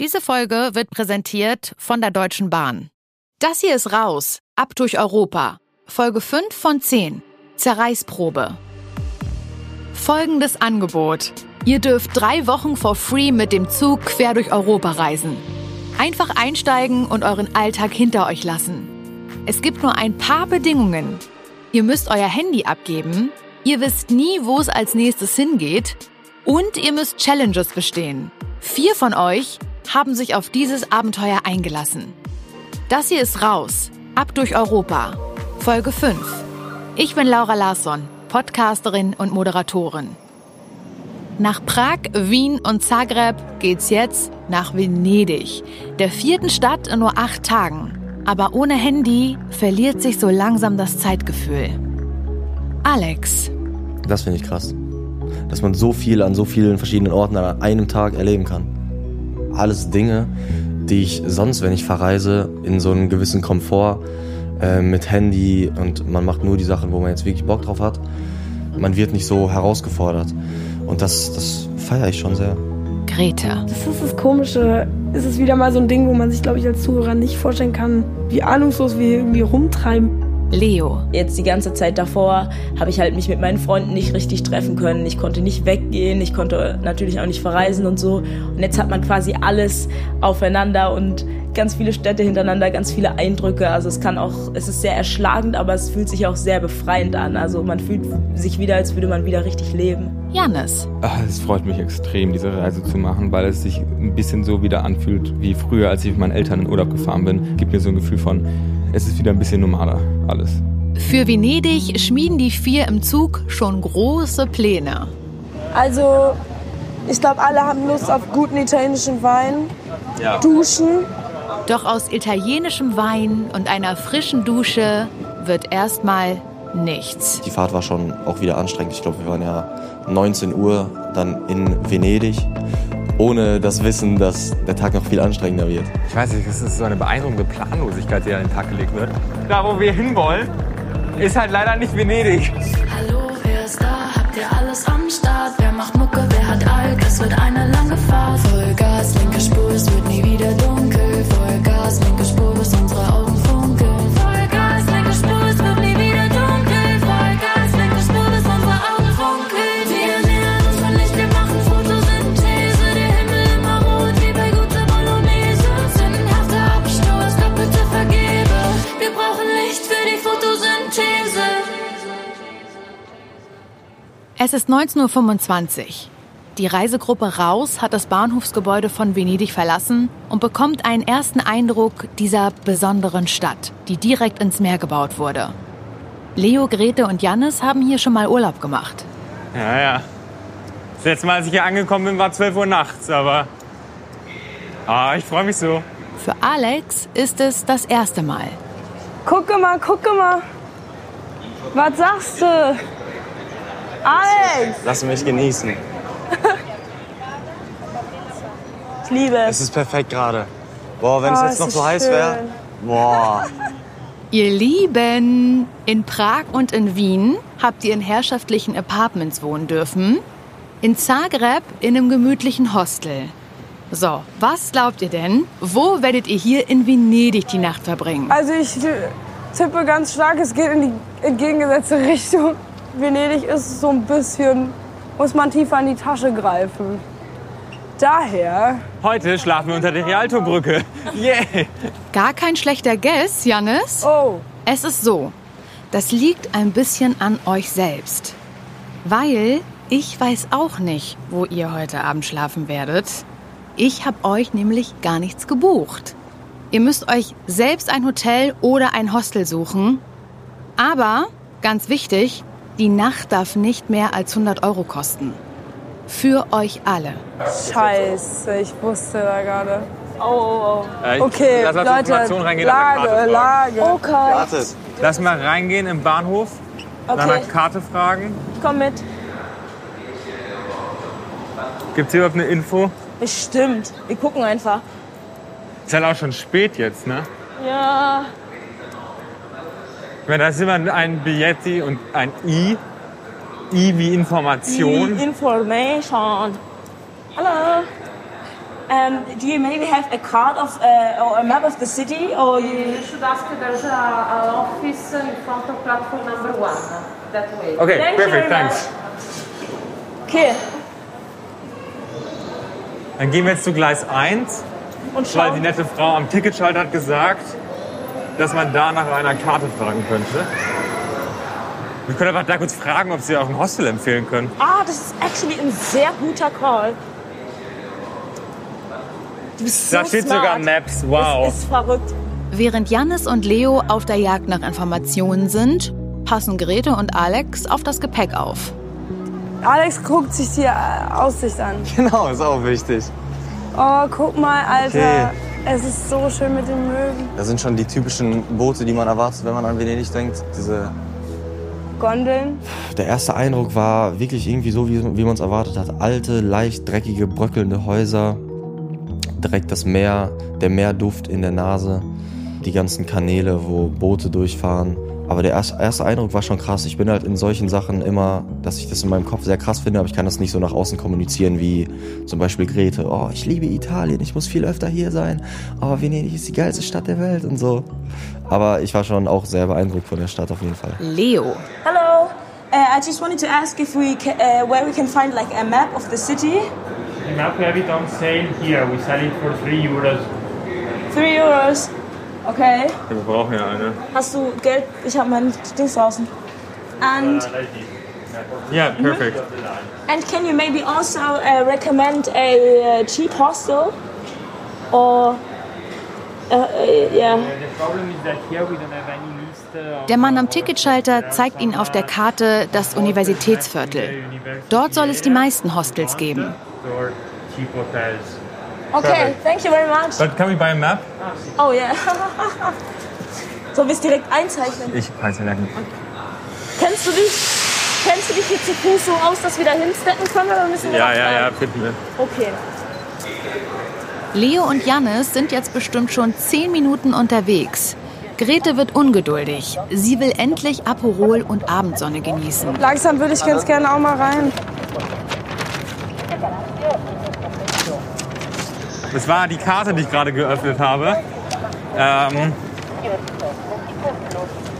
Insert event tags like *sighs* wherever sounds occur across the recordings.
Diese Folge wird präsentiert von der Deutschen Bahn. Das hier ist raus, ab durch Europa. Folge 5 von 10. Zerreißprobe. Folgendes Angebot. Ihr dürft drei Wochen for free mit dem Zug quer durch Europa reisen. Einfach einsteigen und euren Alltag hinter euch lassen. Es gibt nur ein paar Bedingungen. Ihr müsst euer Handy abgeben, ihr wisst nie, wo es als nächstes hingeht und ihr müsst Challenges bestehen. Vier von euch haben sich auf dieses Abenteuer eingelassen. Das hier ist raus, ab durch Europa. Folge 5. Ich bin Laura Larsson, Podcasterin und Moderatorin. Nach Prag, Wien und Zagreb geht's jetzt nach Venedig, der vierten Stadt in nur acht Tagen. Aber ohne Handy verliert sich so langsam das Zeitgefühl. Alex. Das finde ich krass. Dass man so viel an so vielen verschiedenen Orten an einem Tag erleben kann. Alles Dinge, die ich sonst, wenn ich verreise, in so einem gewissen Komfort äh, mit Handy und man macht nur die Sachen, wo man jetzt wirklich Bock drauf hat. Man wird nicht so herausgefordert. Und das, das feiere ich schon sehr. Greta. Das ist das Komische. Es ist wieder mal so ein Ding, wo man sich, glaube ich, als Zuhörer nicht vorstellen kann, wie ahnungslos wir irgendwie rumtreiben. Leo. Jetzt die ganze Zeit davor habe ich halt mich mit meinen Freunden nicht richtig treffen können. Ich konnte nicht weggehen, ich konnte natürlich auch nicht verreisen und so. Und jetzt hat man quasi alles aufeinander und ganz viele Städte hintereinander, ganz viele Eindrücke. Also es kann auch, es ist sehr erschlagend, aber es fühlt sich auch sehr befreiend an. Also man fühlt sich wieder, als würde man wieder richtig leben. Janis. Ach, es freut mich extrem, diese Reise zu machen, weil es sich ein bisschen so wieder anfühlt wie früher, als ich mit meinen Eltern in Urlaub gefahren bin. Gibt mir so ein Gefühl von, es ist wieder ein bisschen normaler alles. Für Venedig schmieden die vier im Zug schon große Pläne. Also, ich glaube, alle haben Lust auf guten italienischen Wein. Ja. Duschen. Doch aus italienischem Wein und einer frischen Dusche wird erstmal nichts. Die Fahrt war schon auch wieder anstrengend. Ich glaube, wir waren ja 19 Uhr dann in Venedig, ohne das Wissen, dass der Tag noch viel anstrengender wird. Ich weiß nicht, es ist so eine beeindruckende Planlosigkeit, die an den Tag gelegt wird. Da, wo wir hinwollen, ist halt leider nicht Venedig. Hallo, wer ist da? Habt ihr alles am Start? Wer macht Mucke, wer hat Alk? Es wird eine lange Fahrt. Vollgas, linke Spur, es wird nie wieder dunkel. Es ist 19.25 Uhr. Die Reisegruppe Raus hat das Bahnhofsgebäude von Venedig verlassen und bekommt einen ersten Eindruck dieser besonderen Stadt, die direkt ins Meer gebaut wurde. Leo, Grete und Jannis haben hier schon mal Urlaub gemacht. Ja, ja. Das letzte Mal, als ich hier angekommen bin, war 12 Uhr nachts, aber. Ah, ich freue mich so. Für Alex ist es das erste Mal. Gucke mal, gucke mal. Was sagst du? Alex! Lass mich genießen. Ich liebe Es es. ist perfekt gerade. Boah, wenn Oh, es jetzt noch so heiß wäre. Boah. *laughs* Ihr Lieben, in Prag und in Wien habt ihr in herrschaftlichen Apartments wohnen dürfen. In Zagreb in einem gemütlichen Hostel. So, was glaubt ihr denn? Wo werdet ihr hier in Venedig die Nacht verbringen? Also ich tippe ganz stark, es geht in die entgegengesetzte *laughs* Richtung. Venedig ist so ein bisschen, muss man tiefer in die Tasche greifen. Daher, Heute schlafen wir unter der Rialto-Brücke. Yeah! Gar kein schlechter Guess, Jannis. oh, Es ist so, das liegt ein bisschen an euch selbst. Weil ich weiß auch nicht, wo ihr heute Abend schlafen werdet. Ich habe euch nämlich gar nichts gebucht. Ihr müsst euch selbst ein Hotel oder ein Hostel suchen. Aber, ganz wichtig, die Nacht darf nicht mehr als 100 Euro kosten. Für euch alle. scheiße, ich wusste da gerade. Oh, oh, oh. Ich- Okay, lass mal Leute, Information reingehen, Lage. Lage. Okay, Wartet. Lass mal reingehen im Bahnhof, nach einer okay, Karte fragen. komm mit. Gibt es hier überhaupt eine Info? Bestimmt. Wir gucken einfach. Ist halt auch schon spät jetzt, ne? Ja, Ich meine, da ist immer ein Billetti und ein I. I wie Information. Information. Hallo. Um, do you maybe have a card of uh, or a map of the city, or you? You should ask there's a, a office in front of platform number one. That way. Okay, Thank perfect, thanks. Okay. Dann gehen wir jetzt zu Gleis 1, Und weil die nette Frau am Ticketschalter hat gesagt, dass man da nach einer Karte fragen könnte. Wir können einfach da kurz fragen, ob sie auch ein Hostel empfehlen können. Ah, das ist actually ein sehr guter Call. Du bist so Da steht smart. sogar Maps, wow. Das ist verrückt. Während Jannis und Leo auf der Jagd nach Informationen sind, passen Grete und Alex auf das Gepäck auf. Alex guckt sich die Aussicht an. Genau, ist auch wichtig. Oh, guck mal, Alter. Okay. Es ist so schön mit den Möwen. Das sind schon die typischen Boote, die man erwartet, wenn man an Venedig denkt. Diese Gondeln. Der erste Eindruck war wirklich irgendwie so, wie, wie man es erwartet hat. Alte, leicht dreckige, bröckelnde Häuser. Direkt das Meer, der Meerduft in der Nase. Die ganzen Kanäle, wo Boote durchfahren. Aber der erste, erste Eindruck war schon krass. Ich bin halt in solchen Sachen immer, dass ich das in meinem Kopf sehr krass finde, aber ich kann das nicht so nach außen kommunizieren wie zum Beispiel Grete. Oh, ich liebe Italien, ich muss viel öfter hier sein. Oh, Venedig ist die geilste Stadt der Welt und so. Aber ich war schon auch sehr beeindruckt von der Stadt auf jeden Fall. Leo. Hello. Uh, I just wanted to ask if we ca uh, where we can find like a map of the city. The map we have it on sale here. We sell it for 3 euros. Three euros. Okay. Wir brauchen ja eine. Hast du Geld? Ich habe mein Dings draußen. And Ja, perfekt. and can you maybe also uh, recommend a uh, cheap hostel? Or uh, uh, yeah. The problem is that here we don't have any list uh, of Der Mann am Ticketschalter zeigt Ihnen auf der Karte das Universitätsviertel. Dort soll es die meisten Hostels geben. or cheap hotels. Okay. Thank you very much. But can we buy a map? Oh yeah. Sollen wir es direkt einzeichnen? Ich kann es merken. Kennst du dich? Kennst du dich hier zu Fuß so aus, dass wir da hinsteppen können oder müssen wir Ja, noch ja, ja, finden wir. Okay. Leo und Jannis sind jetzt bestimmt schon zehn Minuten unterwegs. Grete wird ungeduldig. Sie will endlich Aperol und Abendsonne genießen. Langsam würde ich ganz gerne auch mal rein. Das war die Karte, die ich gerade geöffnet habe. Ähm,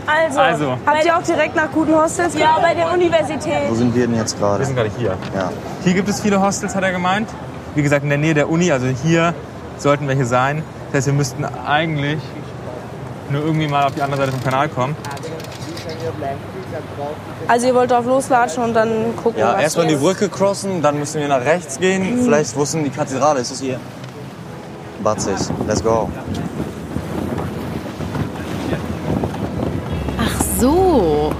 Also, also, Habt ihr auch direkt nach guten Hostels ja, bei der Universität. Wo sind wir denn jetzt wir gerade? sind gerade hier. Ja. Hier gibt es viele Hostels, hat er gemeint. Wie gesagt, in der Nähe der Uni, also hier sollten welche sein. Das heißt, wir müssten eigentlich nur irgendwie mal auf die andere Seite vom Kanal kommen. Also ihr wollt drauf loslatschen und dann gucken, Ja, was erstmal die Brücke crossen, dann müssen wir nach rechts gehen. Vielleicht, wo ist denn die Kathedrale? Ist es hier? Batzig. Let's go. Ach so.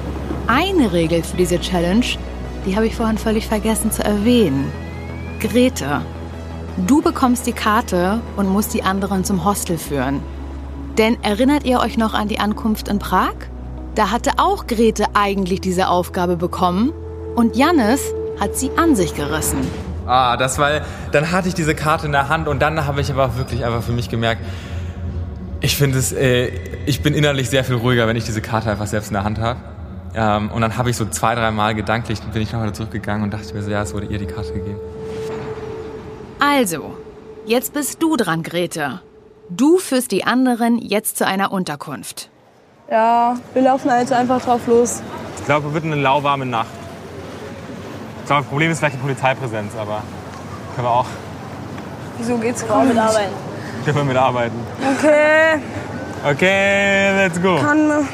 Eine Regel für diese Challenge, die habe ich vorhin völlig vergessen zu erwähnen. Grete, du bekommst die Karte und musst die anderen zum Hostel führen. Denn erinnert ihr euch noch an die Ankunft in Prag? Da hatte auch Grete eigentlich diese Aufgabe bekommen und Jannis hat sie an sich gerissen. Ah, das war. Dann hatte ich diese Karte in der Hand und dann habe ich aber wirklich einfach für mich gemerkt, ich finde es, äh, ich bin innerlich sehr viel ruhiger, wenn ich diese Karte einfach selbst in der Hand habe. Ähm, und dann habe ich so zwei, drei Mal gedanklich, bin ich nochmal zurückgegangen und dachte mir so, ja, es wurde ihr die Karte gegeben. Also, jetzt bist du dran, Grete. Du führst die anderen jetzt zu einer Unterkunft. Ja, wir laufen also einfach drauf los. Ich glaube, es wird eine lauwarme Nacht. Ich glaube, das Problem ist vielleicht die Polizeipräsenz, aber können wir auch Wieso geht's kaum mit arbeiten. können wir mitarbeiten. Okay, Okay, let's go. kann...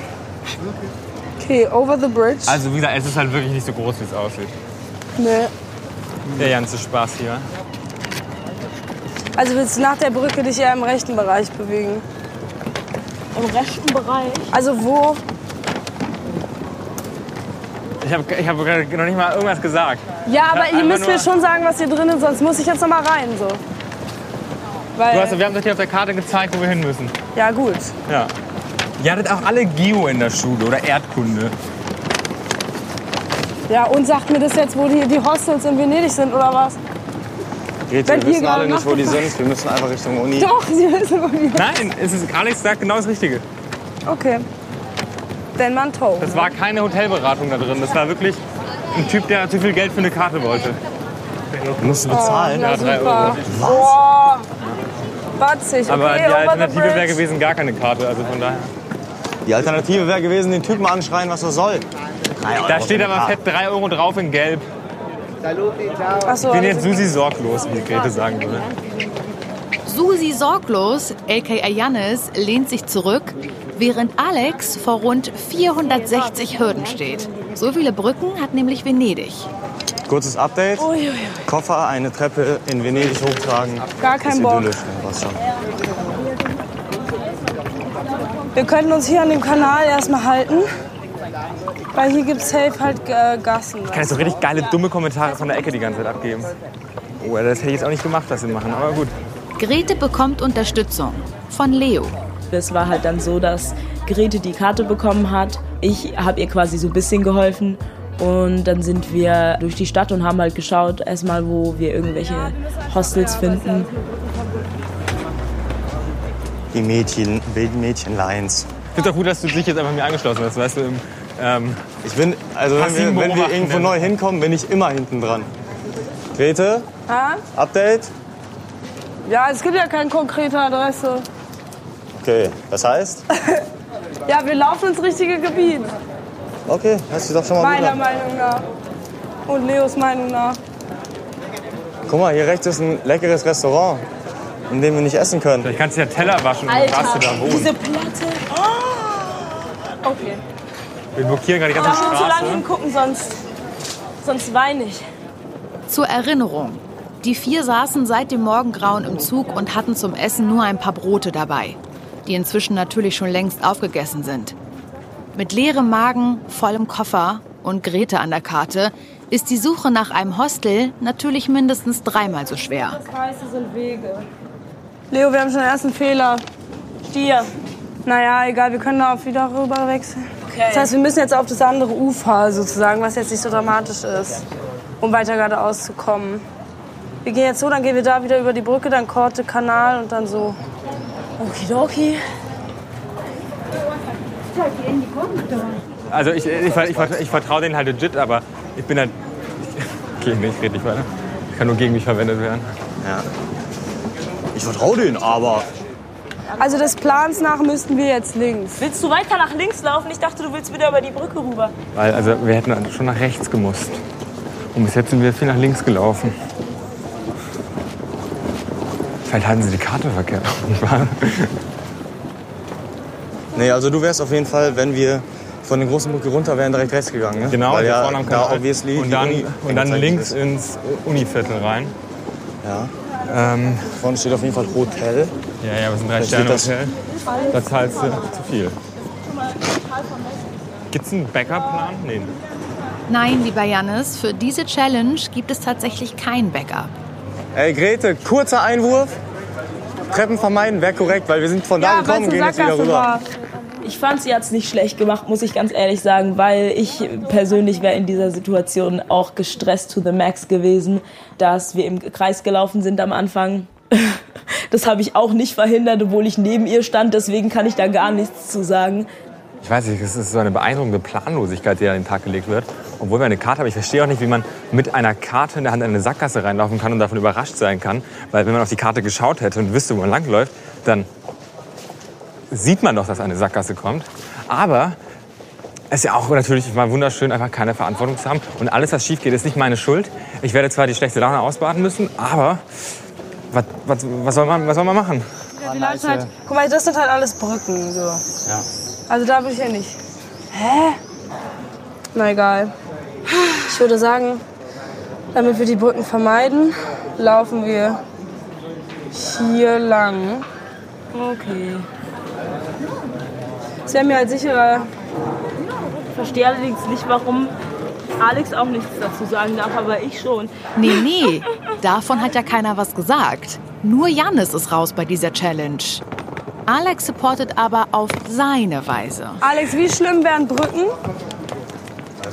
Okay, over the bridge. Also wie gesagt, es ist halt wirklich nicht so groß, wie es aussieht. Nee. Der ganze Spaß hier. Also willst du nach der Brücke dich eher im rechten Bereich bewegen? Im rechten Bereich. Also wo? Ich habe ich hab gerade noch nicht mal irgendwas gesagt. Ja, aber ihr müsst mir schon sagen, was hier drin ist, sonst muss ich jetzt noch mal rein, so. Weil, Du hast, wir haben doch hier auf der Karte gezeigt, wo wir hin müssen. ja gut. Ja. Ihr hattet auch alle Geo in der Schule oder Erdkunde. Ja, und sagt mir das jetzt, wo die, die Hostels in Venedig sind, oder was? Grete, Wenn wir wissen alle nicht, wo die sind. Wir müssen einfach Richtung Uni. Doch, sie wissen, wo die Nein, es ist, Alex sagt genau das Richtige. Okay. Denn man tow. Das war keine Hotelberatung da drin. Das war wirklich ein Typ, der zu viel Geld für eine Karte wollte. Musst du bezahlen? Ja, Ja, drei super. Boah. Batzig. Aber okay, die over the Alternative wäre gewesen gar keine Karte, also von daher. Die Alternative wäre gewesen, den Typen anschreien, was er soll. Da steht aber fett 3 Euro drauf in Gelb. Achso, Ich bin also- jetzt Susi sorglos, wie Grete sagen würde. Susi Sorglos, aka Jannis, lehnt sich zurück, während Alex vor rund 460 Hürden steht. So viele Brücken hat nämlich Venedig. Kurzes Update. Koffer, eine Treppe in Venedig hochtragen. Gar kein Bock. Wir könnten uns hier an dem Kanal erstmal halten. Weil hier gibt es safe halt äh, Gassen. Ich kann jetzt so richtig geile, dumme Kommentare von der Ecke die ganze Zeit abgeben. Oh, das hätte ich jetzt auch nicht gemacht, was sie machen, aber gut. Grete bekommt Unterstützung von Leo. Es war halt dann so, dass Grete die Karte bekommen hat. Ich habe ihr quasi so ein bisschen geholfen. Und dann sind wir durch die Stadt und haben halt geschaut, erstmal, wo wir irgendwelche Hostels finden. Die Mädchen, wilden Mädchenlines. Ich finde auch gut, dass du dich jetzt einfach mir angeschlossen hast, weißt du, im, ähm, Ich bin, also wenn wir, wenn wir irgendwo neu hinkommen, bin ich immer hinten dran. Grete, Ah? Update? Ja, es gibt ja keine konkrete Adresse. Okay, das heißt? *laughs* Ja, wir laufen ins richtige Gebiet. Okay, hört sich doch schon mal gut Meiner an. Meinung nach. Und Leos Meinung nach. Guck mal, hier rechts ist ein leckeres Restaurant, in dem wir nicht essen können. vielleicht kannst du ja Teller waschen und dann darfst du da wohnen. diese Platte. Oh. Okay. Wir blockieren gerade die ganze Darf nicht zu lange Straße. hingucken, sonst, sonst weine ich. Zur Erinnerung. Die vier saßen seit dem Morgengrauen im Zug und hatten zum Essen nur ein paar Brote dabei, die inzwischen natürlich schon längst aufgegessen sind. Mit leerem Magen, vollem Koffer und Grete an der Karte ist die Suche nach einem Hostel natürlich mindestens dreimal so schwer. Kreise sind Wege. Leo, wir haben schon den ersten Fehler. Stier. Naja, egal, wir können da auch wieder rüber wechseln. Das heißt, wir müssen jetzt auf das andere Ufer sozusagen, was jetzt nicht so dramatisch ist, um weiter geradeaus zu kommen. Wir gehen jetzt so, dann gehen wir da wieder über die Brücke, dann Korte, Kanal und dann so. Okidoki. Also ich, ich, ich, ich vertraue denen halt legit, aber ich bin halt... *laughs* Okay, nee, ich rede nicht weiter. Kann nur gegen mich verwendet werden. Ja. Ich vertraue denen, aber Also des Plans nach müssten wir jetzt links. Willst du weiter nach links laufen? Ich dachte, du willst wieder über die Brücke rüber. Weil, also wir hätten schon nach rechts gemusst. Und bis jetzt sind wir viel nach links gelaufen. Vielleicht halten sie die Karte verkehrt. *laughs* Nee, also du wärst auf jeden Fall, wenn wir von der großen Brücke runter wären, direkt rechts gegangen. Ne? genau, Weil ja vorne am da obviously und dann, Uni und dann links ist. ins Univiertel rein. Ja. Ähm, Vorne steht auf jeden Fall Hotel. ja, ja, wir sind drei Sterne Hotel. Da zahlst du zu viel. Gibt's einen Backup-Plan? Nee. Nein, lieber Jannis, für diese Challenge gibt es tatsächlich kein Backup. Ey Grete, kurzer Einwurf. Treppen vermeiden wäre korrekt, weil wir sind von da Ja, gekommen, es gehen jetzt wieder rüber. war. Ich fand, sie hat's nicht schlecht gemacht, muss ich ganz ehrlich sagen, weil ich persönlich wäre in dieser Situation auch gestresst to the max gewesen, dass wir im Kreis gelaufen sind am Anfang. *laughs* Das habe ich auch nicht verhindert, obwohl ich neben ihr stand, deswegen kann ich da gar nichts zu sagen. Ich weiß nicht, es ist so eine beeindruckende Planlosigkeit, die an den Tag gelegt wird. Obwohl wir eine Karte haben. Ich verstehe auch nicht, wie man mit einer Karte in der Hand in eine Sackgasse reinlaufen kann und davon überrascht sein kann. Weil wenn man auf die Karte geschaut hätte und wüsste, wo man langläuft, dann sieht man doch, dass eine Sackgasse kommt. Aber es ist ja auch natürlich mal wunderschön, einfach keine Verantwortung zu haben. Und alles, was schief geht, ist nicht meine Schuld. Ich werde zwar die schlechte Laune ausbaden müssen, aber was, was, was, soll, man, was soll man machen? Ja, wir laufen halt, guck mal, das sind halt alles Brücken. So. Also da würde ich ja nicht. Hä? Na egal. Ich würde sagen, damit wir die Brücken vermeiden, laufen wir hier lang. Okay. Es wäre mir halt sicherer. Ich verstehe allerdings nicht, warum Alex auch nichts dazu sagen darf, aber ich schon. Nee, nee, davon hat ja keiner was gesagt. Nur Jannis ist raus bei dieser Challenge. Alex supportet aber auf seine Weise. Alex, wie schlimm wären Brücken?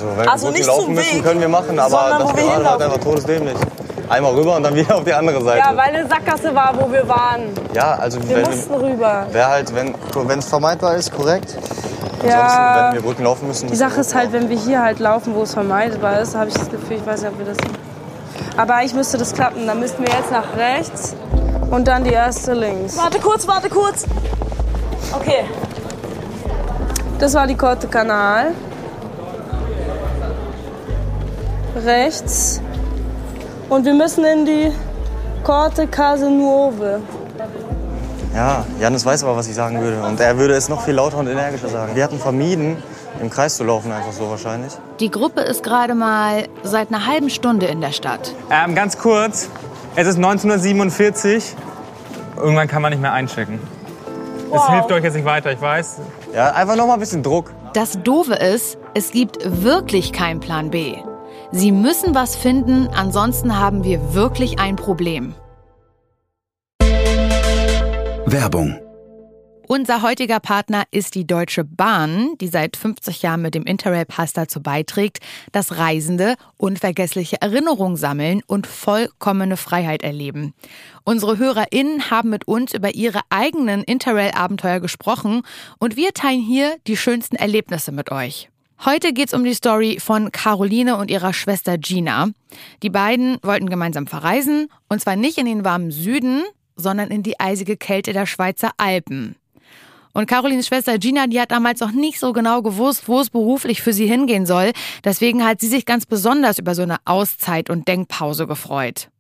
Also wenn Also wir nicht laufen zum müssen, Weg, können wir machen, aber sondern das wo wir gerade halt hinlaufen. einfach todesdämlich. Einmal rüber und dann wieder auf die andere Seite. Ja, weil eine Sackgasse war, wo wir waren. Ja, also Wir wenn mussten rüber. wäre halt, wenn es vermeidbar ist, korrekt. Ansonsten, Ja. wenn wir Brücken laufen müssen, Die Sache ist halt, wenn wir hier halt laufen, wo es vermeidbar ist, habe ich das Gefühl, ich weiß nicht, ob wir das. Aber eigentlich müsste das klappen. Dann müssten wir jetzt nach rechts und dann die erste links. Warte kurz, warte kurz. Okay. Das war die Corte Kanal. Rechts. Und wir müssen in die Corte Case Nuove. Ja, Janis weiß aber, was ich sagen würde. Und er würde es noch viel lauter und energischer sagen. Wir hatten vermieden, im Kreis zu laufen, einfach so wahrscheinlich. Die Gruppe ist gerade mal seit einer halben Stunde in der Stadt. Ähm, ganz kurz, es ist 1947. Irgendwann kann man nicht mehr einchecken. Es hilft euch jetzt nicht weiter, ich weiß. Ja, einfach noch mal ein bisschen Druck. Das Doofe ist, es gibt wirklich keinen Plan B. Sie müssen was finden, ansonsten haben wir wirklich ein Problem. Werbung. Unser heutiger Partner ist die Deutsche Bahn, die seit 50 Jahren mit dem Interrail-Pass dazu beiträgt, dass Reisende unvergessliche Erinnerungen sammeln und vollkommene Freiheit erleben. Unsere HörerInnen haben mit uns über ihre eigenen Interrail-Abenteuer gesprochen und wir teilen hier die schönsten Erlebnisse mit euch. Heute geht's um die Story von Caroline und ihrer Schwester Gina. Die beiden wollten gemeinsam verreisen und zwar nicht in den warmen Süden, sondern in die eisige Kälte der Schweizer Alpen. Und Carolines Schwester Gina, die hat damals noch nicht so genau gewusst, wo es beruflich für sie hingehen soll. Deswegen hat sie sich ganz besonders über so eine Auszeit und Denkpause gefreut.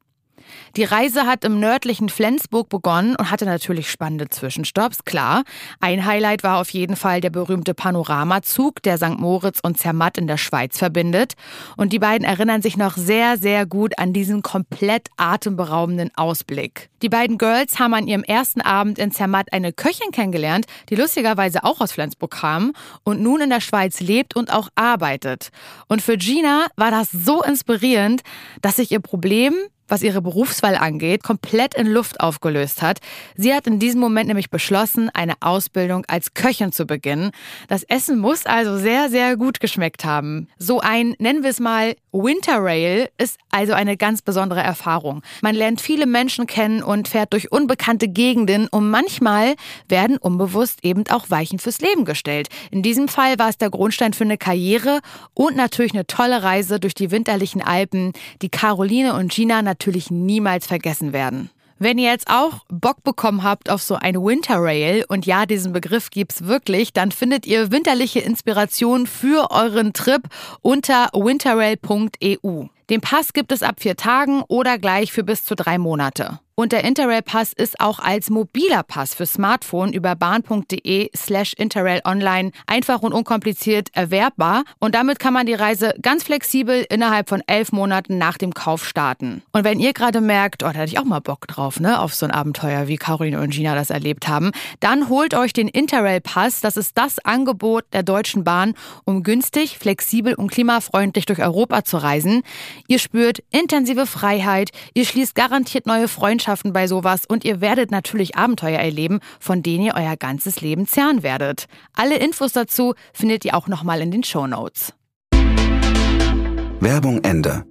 Die Reise hat im nördlichen Flensburg begonnen und hatte natürlich spannende Zwischenstopps, klar. Ein Highlight war auf jeden Fall der berühmte Panoramazug, der St. Moritz und Zermatt in der Schweiz verbindet. Und die beiden erinnern sich noch sehr, sehr gut an diesen komplett atemberaubenden Ausblick. Die beiden Girls haben an ihrem ersten Abend in Zermatt eine Köchin kennengelernt, die lustigerweise auch aus Flensburg kam und nun in der Schweiz lebt und auch arbeitet. Und für Gina war das so inspirierend, dass sich ihr Problem was ihre Berufswahl angeht, komplett in Luft aufgelöst hat. Sie hat in diesem Moment nämlich beschlossen, eine Ausbildung als Köchin zu beginnen. Das Essen muss also sehr, sehr gut geschmeckt haben. So ein, nennen wir es mal, Winterrail ist also eine ganz besondere Erfahrung. Man lernt viele Menschen kennen und fährt durch unbekannte Gegenden und manchmal werden unbewusst eben auch Weichen fürs Leben gestellt. In diesem Fall war es der Grundstein für eine Karriere und natürlich eine tolle Reise durch die winterlichen Alpen, die Caroline und Gina natürlich niemals vergessen werden. Wenn ihr jetzt auch Bock bekommen habt auf so ein Winterrail, und ja, diesen Begriff gibt's wirklich, dann findet ihr winterliche Inspiration für euren Trip unter winterrail.eu. Den Pass gibt es ab vier Tagen oder gleich für bis zu drei Monate. Und der Interrail-Pass ist auch als mobiler Pass für Smartphone über bahn.de slash Interrail online einfach und unkompliziert erwerbbar. Und damit kann man die Reise ganz flexibel innerhalb von elf Monaten nach dem Kauf starten. Und wenn ihr gerade merkt, oh, da hätte ich auch mal Bock drauf, ne, auf so ein Abenteuer, wie Caroline und Gina das erlebt haben, dann holt euch den Interrail-Pass. Das ist das Angebot der Deutschen Bahn, um günstig, flexibel und klimafreundlich durch Europa zu reisen. Ihr spürt intensive Freiheit, ihr schließt garantiert neue Freundschaften bei sowas und ihr werdet natürlich Abenteuer erleben, von denen ihr euer ganzes Leben zerren werdet. Alle Infos dazu findet ihr auch nochmal in den Show Notes. Werbung Ende.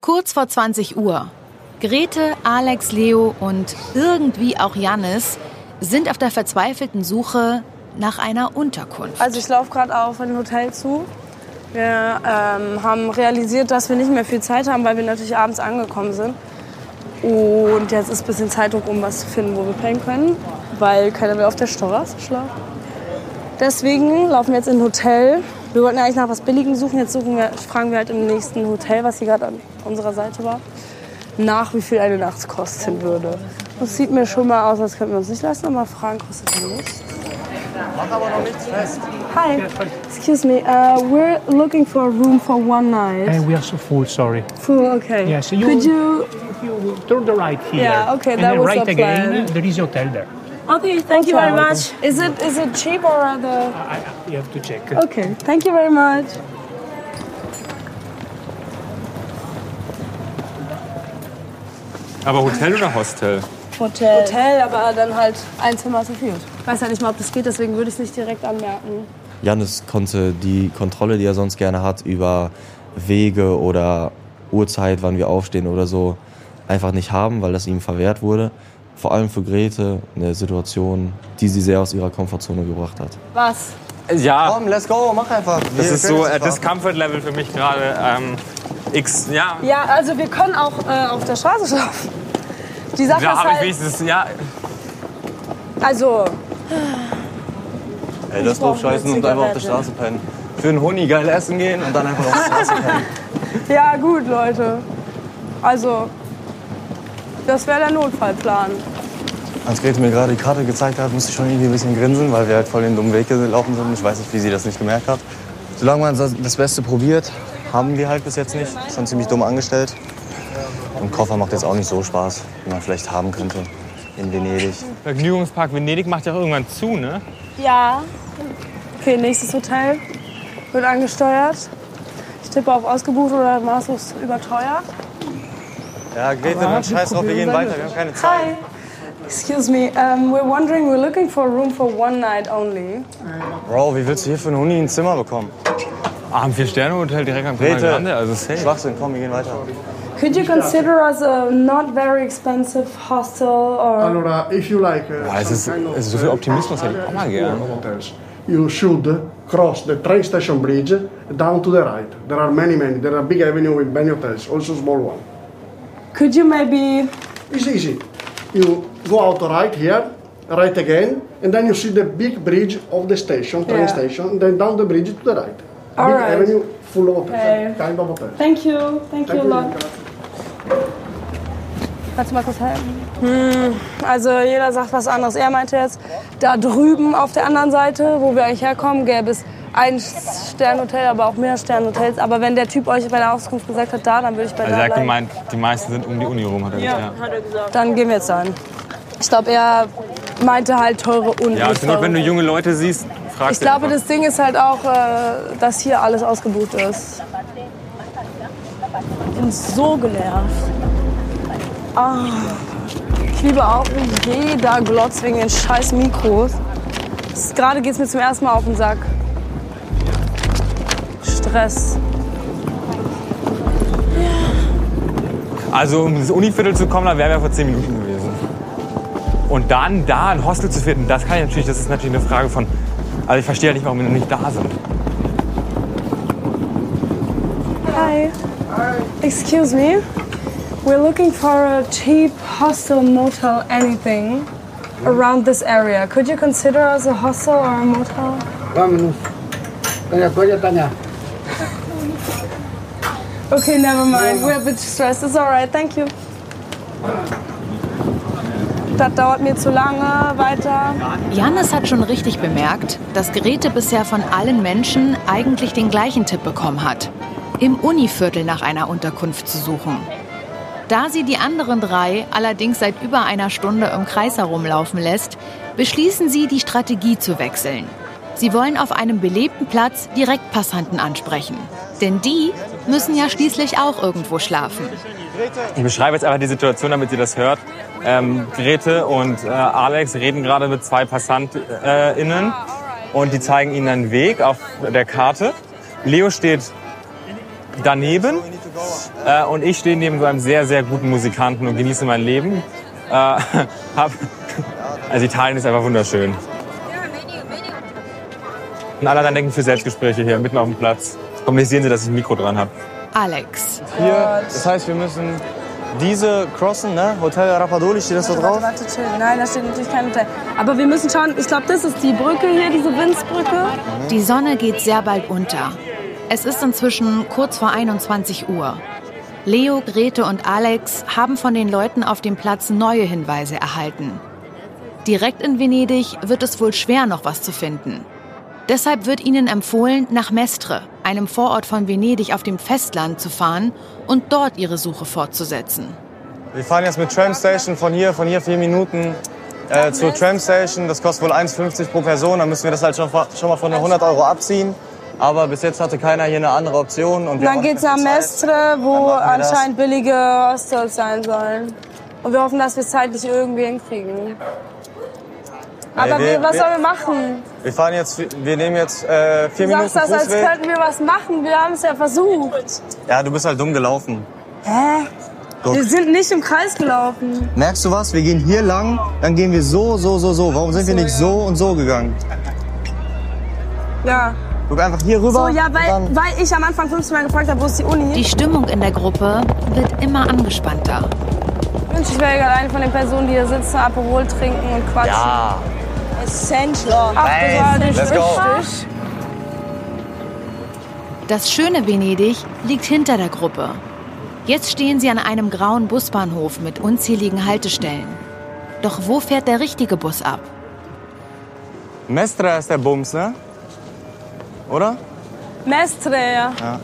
Kurz vor 20 Uhr. Grete, Alex, Leo und irgendwie auch Jannis sind auf der verzweifelten Suche nach einer Unterkunft. Also ich laufe gerade auf ein Hotel zu. Wir ähm, haben realisiert, dass wir nicht mehr viel Zeit haben, weil wir natürlich abends angekommen sind. Und jetzt ist ein bisschen Zeitdruck, um was zu finden, wo wir pennen können, weil keiner will auf der Straße schlafen. Deswegen laufen wir jetzt in ein Hotel. Wir wollten eigentlich nach was Billigem suchen. Jetzt suchen wir, fragen wir halt im nächsten Hotel, was hier gerade an unserer Seite war, nach, wie viel eine Nacht kosten würde. Das sieht mir schon mal aus, als könnten wir uns nicht leisten, aber fragen kostet ja nichts. Mach aber noch nichts fest. Hi, excuse me. Uh, we're looking for a room for one night. And we are so full, sorry. Full, okay. Yeah, so you, Could you? you turn the right here. Yeah, okay, and that then was right the again, plan. there is a hotel there. Okay, thank you very much. Is it is it cheap or the? I, I, you have to check. Okay, thank you very much. Aber Hotel oder Hostel? Hotel. Hotel, aber dann halt ein Zimmer zu viel. Ich weiß ja nicht mal, ob das geht, deswegen würde ich es nicht direkt anmerken. Janis konnte die Kontrolle, die er sonst gerne hat, über Wege oder Uhrzeit, wann wir aufstehen oder so, einfach nicht haben, weil das ihm verwehrt wurde. Vor allem für Grete eine Situation, die sie sehr aus ihrer Komfortzone gebracht hat. Was? Ja, Komm, let's go, mach einfach. das Wir ist können so äh, das. Comfort-Level für mich gerade. Ähm, X, ja. Ja, also wir können auch äh, auf der Straße schlafen. Die Sache Da ist habe ich halt, wenigstens, ja, also Ey, das doof scheißen und einfach auf der Straße pennen. Für einen Huni geil essen gehen und dann einfach auf der Straße pennen. *laughs* Ja, gut, Leute. Also, das wäre der Notfallplan. Als Grete mir gerade die Karte gezeigt hat, musste ich schon irgendwie ein bisschen grinsen, weil wir halt voll den dummen Weg gelaufen sind. Ich weiß nicht, wie sie das nicht gemerkt hat. Solange man das das Beste probiert, haben wir halt bis jetzt nicht. Schon ziemlich dumm angestellt. Und Koffer macht jetzt auch nicht so Spaß, wie man vielleicht haben könnte in Venedig. Vergnügungspark Venedig macht ja auch irgendwann zu, ne? Ja. Okay, nächstes Hotel wird angesteuert. Ich tippe auf ausgebucht oder maßlos überteuert. Ja, Grete, dann scheiß drauf, wir gehen weiter, wir haben keine Zeit. Hi. Excuse me, um, we're wondering, we're looking for a room for one night only. Bro, wie willst du hier für einen Huni ein Zimmer bekommen? Ah, ein Vier-Sterne-Hotel direkt am Grete, Grande, also safe. Schwachsinn, komm, wir gehen weiter. Could you consider us a not very expensive hostel or... Allora, if you like, uh, Boah, es ist, kind of es ist so viel Optimismus hätte ich auch mal gern. you should cross the train station bridge down to the right. There are many, many. There are big avenue with many hotels, also small one. Could you maybe... It's easy. You go out right here, right again, and then you see the big bridge of the station, train Yeah. station, and then down the bridge to the right. All big right. avenue full of hotels, Okay. kind of hotels. Thank you, thank, you a lot. Kannst du mal kurz helfen? Hm, also jeder sagt was anderes. Er meinte jetzt, da drüben auf der anderen Seite, wo wir eigentlich herkommen, gäbe es ein Sternhotel, aber auch mehr Sternhotels. Aber wenn der Typ euch bei der Auskunft gesagt hat, da, dann würde ich bei Also da er hat bleiben. gemeint, die meisten sind um die Uni rum, hat er gesagt. Dann gehen wir jetzt dahin. Ich glaube, er meinte halt teure und Ja, nicht zur Not, wenn du junge Leute siehst, fragst Ich du glaube, einfach. das Ding ist halt auch, äh, dass hier alles ausgebucht ist. Ich bin so genervt. Ah, ich liebe auch, wie jeder glotzt wegen den scheiß Mikros. Gerade geht es mir zum ersten Mal auf den Sack. Stress. Also um ins Univiertel zu kommen, da wären wir vor 10 Minuten gewesen. Und dann da ein Hostel zu finden, das kann ich natürlich, das ist natürlich eine Frage von. Also ich verstehe ja nicht, warum wir noch nicht da sind. Hi. Excuse me. We're looking for a cheap hostel, motel, anything around this area. Could you consider us a hostel or a motel? Vámonos. Tanya, Tanya, Tanya. Okay, never mind. We're a bit stressed. It's alright. Thank you. Das dauert mir zu lange. Weiter. Janis hat schon richtig bemerkt, dass Grete bisher von allen Menschen eigentlich den gleichen Tipp bekommen hat. Im Univiertel nach einer Unterkunft zu suchen. Da sie die anderen drei allerdings seit über einer Stunde im Kreis herumlaufen lässt, beschließen sie, die Strategie zu wechseln. Sie wollen auf einem belebten Platz direkt Passanten ansprechen. Denn die müssen ja schließlich auch irgendwo schlafen. Ich beschreibe jetzt einfach die Situation, damit ihr das hört. Ähm, Grete und äh, Alex reden gerade mit zwei PassantInnen und die zeigen ihnen einen Weg auf der Karte. Leo steht daneben äh, und ich stehe neben so einem sehr, sehr guten Musikanten und genieße mein Leben. Äh, *laughs* hab, also Italien ist einfach wunderschön. Und alle anderen denken für Selbstgespräche hier mitten auf dem Platz. Kommunizieren Sie, dass ich ein Mikro dran habe. Alex. Hier, das heißt, wir müssen diese crossen, ne? Hotel Rapadoli, steht das da drauf? Warte, chill. Nein, da steht natürlich kein Hotel. Aber wir müssen schauen. Ich glaube, das ist die Brücke hier, diese Winzbrücke. Die Sonne geht sehr bald unter. Es ist inzwischen kurz vor 21 Uhr. Leo, Grete und Alex haben von den Leuten auf dem Platz neue Hinweise erhalten. Direkt in Venedig wird es wohl schwer, noch was zu finden. Deshalb wird ihnen empfohlen, nach Mestre, einem Vorort von Venedig auf dem Festland, zu fahren und dort ihre Suche fortzusetzen. Wir fahren jetzt mit Tram Station von hier, von hier vier Minuten äh, zur Tram Station. Das kostet wohl 1,50 pro Person. Dann müssen wir das halt schon, schon mal von den 100 Euro abziehen. Aber bis jetzt hatte keiner hier eine andere Option. Und Dann geht's Zeit. Mestre, wo wir das. anscheinend billige Hostels sein sollen. Und wir hoffen, dass wir es zeitlich irgendwie hinkriegen. Aber wir- wir, was sollen wir machen? Wir fahren jetzt, wir nehmen jetzt äh, vier Du Minuten sagst das, als Fußweg. könnten wir was machen. Wir haben es ja versucht. Ja, du bist halt dumm gelaufen. Hä? Guck. Wir sind nicht im Kreis gelaufen. Merkst du was? Wir gehen hier lang, dann gehen wir so, so, so, so. Warum sind wir nicht so und so gegangen? Ja. Guck einfach hier rüber. So, ja, weil, dann- weil ich am Anfang 15 Mal gefragt habe, wo ist die Uni? Die Stimmung in der Gruppe wird immer angespannter. Ich wünschte, ich wäre gerade eine von den Personen, die hier sitzen, Aperol trinken und quatschen. Ja. Essential. Ach, das war nicht Let's go. richtig. Das schöne Venedig liegt hinter der Gruppe. Jetzt stehen sie an einem grauen Busbahnhof mit unzähligen Haltestellen. Doch wo fährt der richtige Bus ab? Mestre ist der Bums, ne? Oder? Mestre, ja. Ja.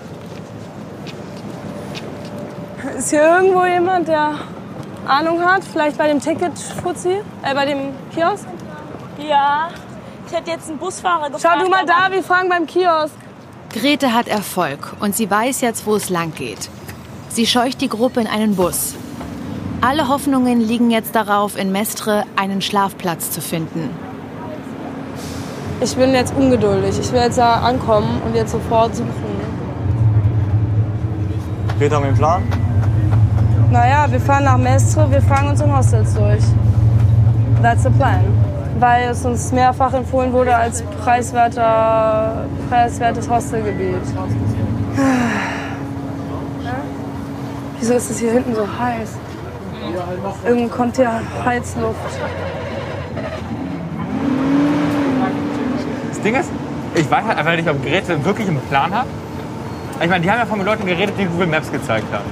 Ist hier irgendwo jemand, der Ahnung hat? Vielleicht bei dem Ticket-Fuzzi? Äh, bei dem Kiosk? Ja, ich hätte jetzt einen Busfahrer gefragt. Schau du mal da, wir fragen beim Kiosk. Grete hat Erfolg und sie weiß jetzt, wo es lang geht. Sie scheucht die Gruppe in einen Bus. Alle Hoffnungen liegen jetzt darauf, in Mestre einen Schlafplatz zu finden. Ich bin jetzt ungeduldig. Ich will jetzt da ankommen und jetzt sofort suchen. Geht haben wir einen Plan? Naja, wir fahren nach Mestre, wir fragen uns in Hostels durch. That's the plan. Weil es uns mehrfach empfohlen wurde als preiswerter, preiswertes Hostelgebiet. *sighs* Wieso ist es hier hinten so heiß? Irgendwo kommt hier Heizluft. Ding ist, ich weiß halt einfach nicht, ob Grete wirklich einen Plan hat. Ich meine, die haben ja von Leuten geredet, die Google Maps gezeigt haben.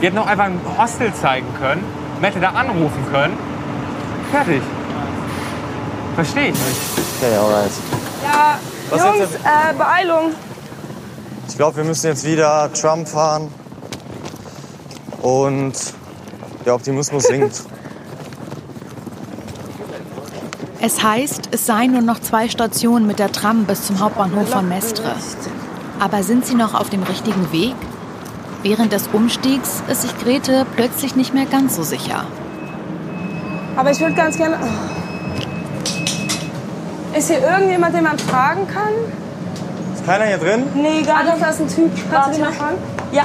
Die hätten auch einfach ein Hostel zeigen können, man hätte da anrufen können. Fertig. Verstehe ich nicht. Okay, alright. Ja, Was Jungs, jetzt? äh, Beeilung. Ich glaube, wir müssen jetzt wieder Trump fahren. Und der Optimismus *laughs* sinkt. Es heißt, es seien nur noch zwei Stationen mit der Tram bis zum Hauptbahnhof von Mestre. Aber sind sie noch auf dem richtigen Weg? Während des Umstiegs ist sich Grete plötzlich nicht mehr ganz so sicher. Aber ich würde ganz gerne. Ist hier irgendjemand, den man fragen kann? Ist keiner hier drin? Nee, gar nicht. Da ist ein Typ. Kannst du den mal fragen? Ja.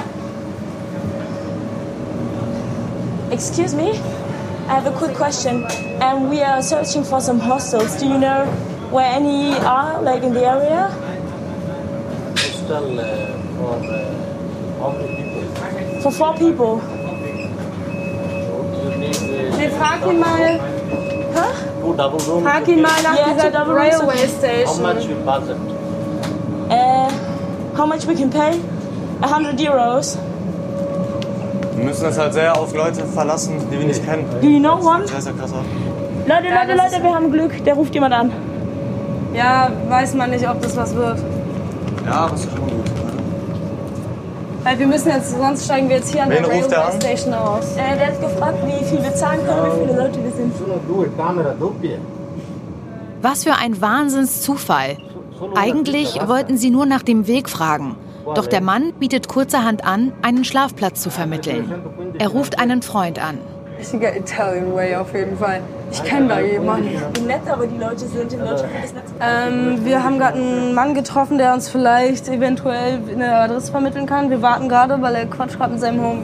Excuse me? I have a quick question. Um, we are searching for some hostels. Do you know where any are, like in the area? Hostel uh, for uh, how many people? For four people. You need uh, Nee, frag ihn mal. two double rooms. Frag ihn mal nach Yeah, dieser two double rooms. Railway How much we budget? Uh, how much we can pay? A hundred euros. Wir müssen uns halt sehr auf Leute verlassen, die wir nicht kennen. Do you know one? Sehr, sehr krasser. Leute, Ja, Leute, Leute, wir haben Glück. Der ruft jemand an. Ja, weiß man nicht, ob das was wird. Ja, das ist schon gut. Weil wir müssen jetzt, sonst steigen wir jetzt hier an Wen der Railway? Station aus. Äh, der hat gefragt, wie viel wir zahlen können, wie viele Leute wir sind. Was für ein Wahnsinnszufall. Eigentlich wollten sie nur nach dem Weg fragen. Doch der Mann bietet kurzerhand an, einen Schlafplatz zu vermitteln. Er ruft einen Freund an. Richtiger Italian Way auf jeden Fall. Ich kenne da jemanden. Wie nett aber die Leute sind in. Ähm, wir haben gerade einen Mann getroffen, der uns vielleicht eventuell eine Adresse vermitteln kann. Wir warten gerade, weil er quatscht gerade mit seinem Home.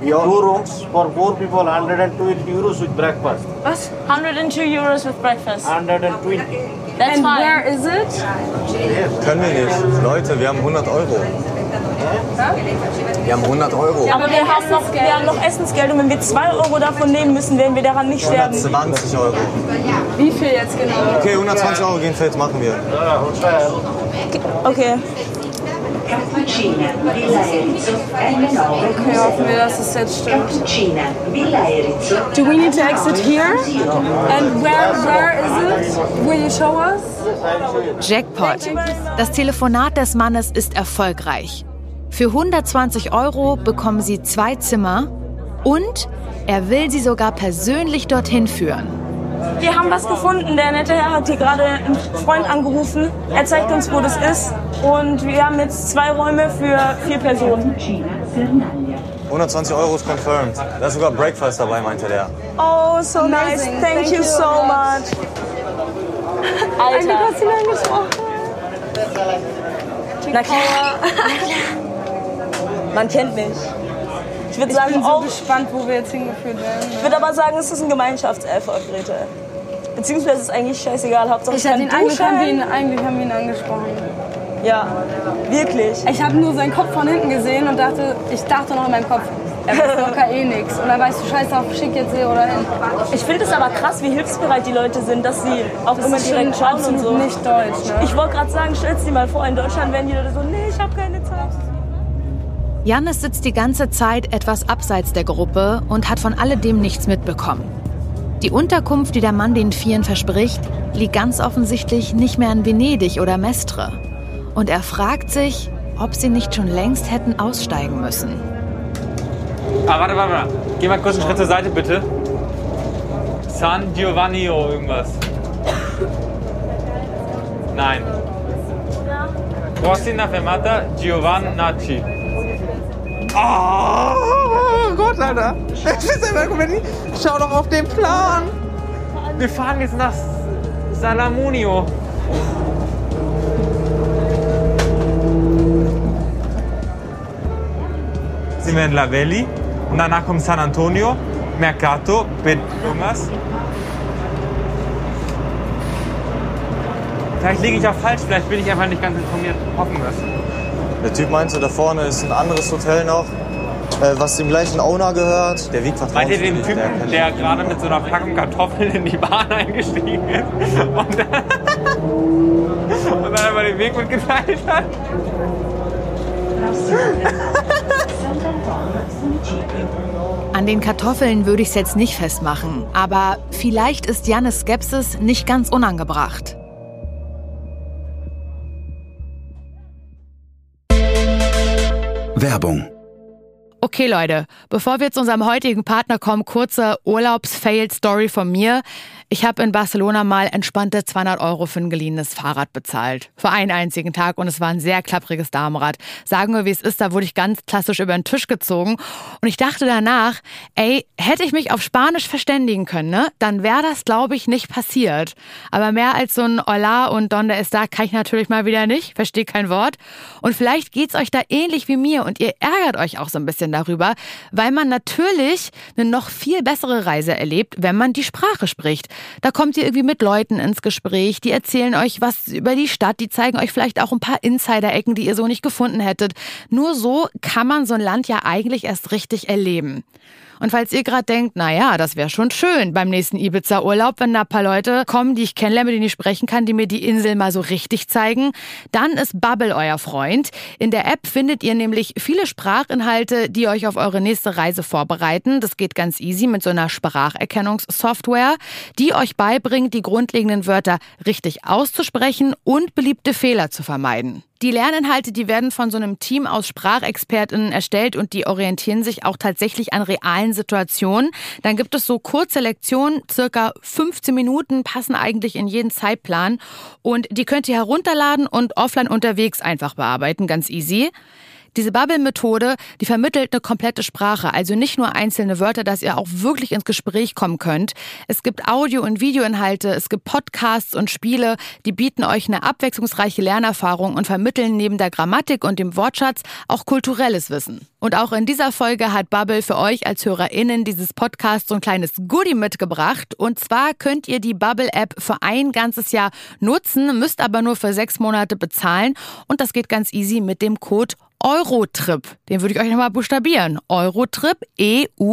Which do do? 120 euros. Two rooms for four people, 120 euros with breakfast. Was? 102 euros with breakfast. 120. That's And fine. where is it? Können wir nicht. Leute, wir haben 100 Euro. Wir haben 100 Euro. Aber wir haben, noch, wir haben noch Essensgeld und wenn wir 2 Euro davon nehmen müssen, werden wir daran nicht sterben. 120 Euro. Wie viel jetzt genau? Okay, 120 Euro gehen fit, machen wir. Okay. Cappuccina, Villa Erizzo, L9. Okay, hoffen wir, dass es jetzt stimmt. Cappuccina, Villa Erizzo. Do we need to exit here? And where, where is it? Will you show us? Jackpot. Das Telefonat des Mannes ist erfolgreich. Für 120 Euro bekommen sie zwei Zimmer und er will sie sogar persönlich dorthin führen. Wir haben was gefunden. Der nette Herr hat hier gerade einen Freund angerufen. Er zeigt uns, wo das ist. Und wir haben jetzt zwei Räume für vier Personen. Cappuccina, Sernaglia. 120 Euro ist confirmed. Da ist sogar Breakfast dabei, meinte der. Oh, so nice. Thank, Thank you you so much. Alter. hast du ihn angesprochen. Na klar. *laughs* Man kennt mich. Ich Ich bin sagen, so auch, gespannt, wo wir jetzt hingeführt werden. ich würde aber sagen, es ist ein Gemeinschaftserfolg, Grete. Beziehungsweise ist eigentlich scheißegal, Hauptsache Ich ich kann ihn, eigentlich, haben ihn, eigentlich haben wir ihn angesprochen. Ja, wirklich. Ich habe nur seinen Kopf von hinten gesehen und dachte, ich dachte noch in meinem Kopf, er ist locker eh nix. Und dann weißt du, scheiß auf, schick jetzt hier oder hin. Ich finde es aber krass, wie hilfsbereit die Leute sind, dass sie auch Das immer direkt schauen und so. nicht deutsch, ne? Ich wollte gerade sagen, stell's dir mal vor, in Deutschland wären die Leute so, nee, ich habe keine Zeit. Jannis sitzt die ganze Zeit etwas abseits der Gruppe und hat von alledem nichts mitbekommen. Die Unterkunft, die der Mann den Vieren verspricht, liegt ganz offensichtlich nicht mehr in Venedig oder Mestre. Und er fragt sich, ob sie nicht schon längst hätten aussteigen müssen. Ah, warte, warte, warte. Geh mal kurz einen Schritt zur Seite, bitte. San Giovanni irgendwas. Nein. Prossima fermata Giovannacci. Oh Gott, Alter. Schau doch auf den Plan. Wir fahren jetzt nach Salamunio. Sind wir in Lavelli. Und danach kommt San Antonio, Mercato, irgendwas. Vielleicht liege ich auch falsch, vielleicht bin ich einfach nicht ganz informiert. Hoffen wir es. Der Typ meinte, da vorne ist ein anderes Hotel noch, äh, was dem gleichen Owner gehört. Der wiegt Meint ihr den Typen, kennt der gerade mit so einer Packung Kartoffeln in die Bahn eingestiegen ist und dann, und dann einfach den Weg mitgeteilt hat? An den Kartoffeln würde ich es jetzt nicht festmachen, aber vielleicht ist Jannis Skepsis nicht ganz unangebracht. Werbung. Okay, Leute, bevor wir zu unserem heutigen Partner kommen, kurze Urlaubs-Fail-Story von mir. Ich habe in Barcelona mal entspannte 200 Euro für ein geliehenes Fahrrad bezahlt. Für einen einzigen Tag und es war ein sehr klappriges Damenrad. Sagen wir, wie es ist, da wurde ich ganz klassisch über den Tisch gezogen. Und ich dachte danach, ey, hätte ich mich auf Spanisch verständigen können, ne? dann wäre das, glaube ich, nicht passiert. Aber mehr als so ein Hola und Donde está kann ich natürlich mal wieder nicht. Verstehe kein Wort. Und vielleicht geht's euch da ähnlich wie mir und ihr ärgert euch auch so ein bisschen darüber, weil man natürlich eine noch viel bessere Reise erlebt, wenn man die Sprache spricht. Da kommt ihr irgendwie mit Leuten ins Gespräch, die erzählen euch was über die Stadt, die zeigen euch vielleicht auch ein paar Insider-Ecken, die ihr so nicht gefunden hättet. Nur so kann man so ein Land ja eigentlich erst richtig erleben. Und falls ihr gerade denkt, na ja, das wäre schon schön beim nächsten Ibiza-Urlaub, wenn da ein paar Leute kommen, die ich kennenlerne, mit denen ich sprechen kann, die mir die Insel mal so richtig zeigen, dann ist Bubble euer Freund. In der App findet ihr nämlich viele Sprachinhalte, die euch auf eure nächste Reise vorbereiten. Das geht ganz easy mit so einer Spracherkennungssoftware, die euch beibringt, die grundlegenden Wörter richtig auszusprechen und beliebte Fehler zu vermeiden. Die Lerninhalte, die werden von so einem Team aus SprachexpertInnen erstellt und die orientieren sich auch tatsächlich an realen Situationen. Dann gibt es so kurze Lektionen, circa 15 Minuten, passen eigentlich in jeden Zeitplan. Und die könnt ihr herunterladen und offline unterwegs einfach bearbeiten, ganz easy. Diese Bubble-Methode, die vermittelt eine komplette Sprache, also nicht nur einzelne Wörter, dass ihr auch wirklich ins Gespräch kommen könnt. Es gibt Audio- und Videoinhalte, es gibt Podcasts und Spiele, die bieten euch eine abwechslungsreiche Lernerfahrung und vermitteln neben der Grammatik und dem Wortschatz auch kulturelles Wissen. Und auch in dieser Folge hat Bubble für euch als HörerInnen dieses Podcast so ein kleines Goodie mitgebracht. Und zwar könnt ihr die Bubble-App für ein ganzes Jahr nutzen, müsst aber nur für sechs Monate bezahlen. Und das geht ganz easy mit dem Code Eurotrip. Den würde ich euch nochmal buchstabieren. Eurotrip, E-U-R-O-T-R-I-P.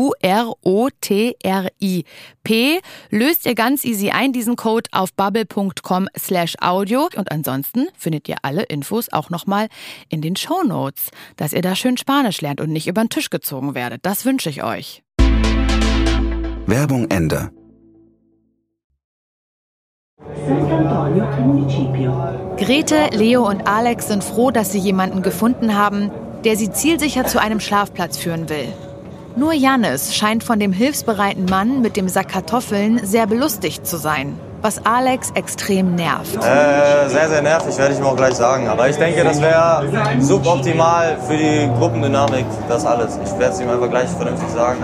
Löst ihr ganz easy ein diesen Code auf bubble.com slash audio. Und ansonsten findet ihr alle Infos auch nochmal in den Show Notes, dass ihr da schön Spanisch lernt und nicht über den Tisch gezogen werdet. Das wünsche ich euch. Werbung Ende. Sant'Antonio Municipio. Grete, Leo und Alex sind froh, dass sie jemanden gefunden haben, der sie zielsicher zu einem Schlafplatz führen will. Nur Jannis scheint von dem hilfsbereiten Mann mit dem Sack Kartoffeln sehr belustigt zu sein, was Alex extrem nervt. Äh, sehr, sehr nervig, werde ich ihm auch gleich sagen. Aber ich denke, das wäre suboptimal für die Gruppendynamik, das alles. Ich werde es ihm einfach gleich vernünftig sagen.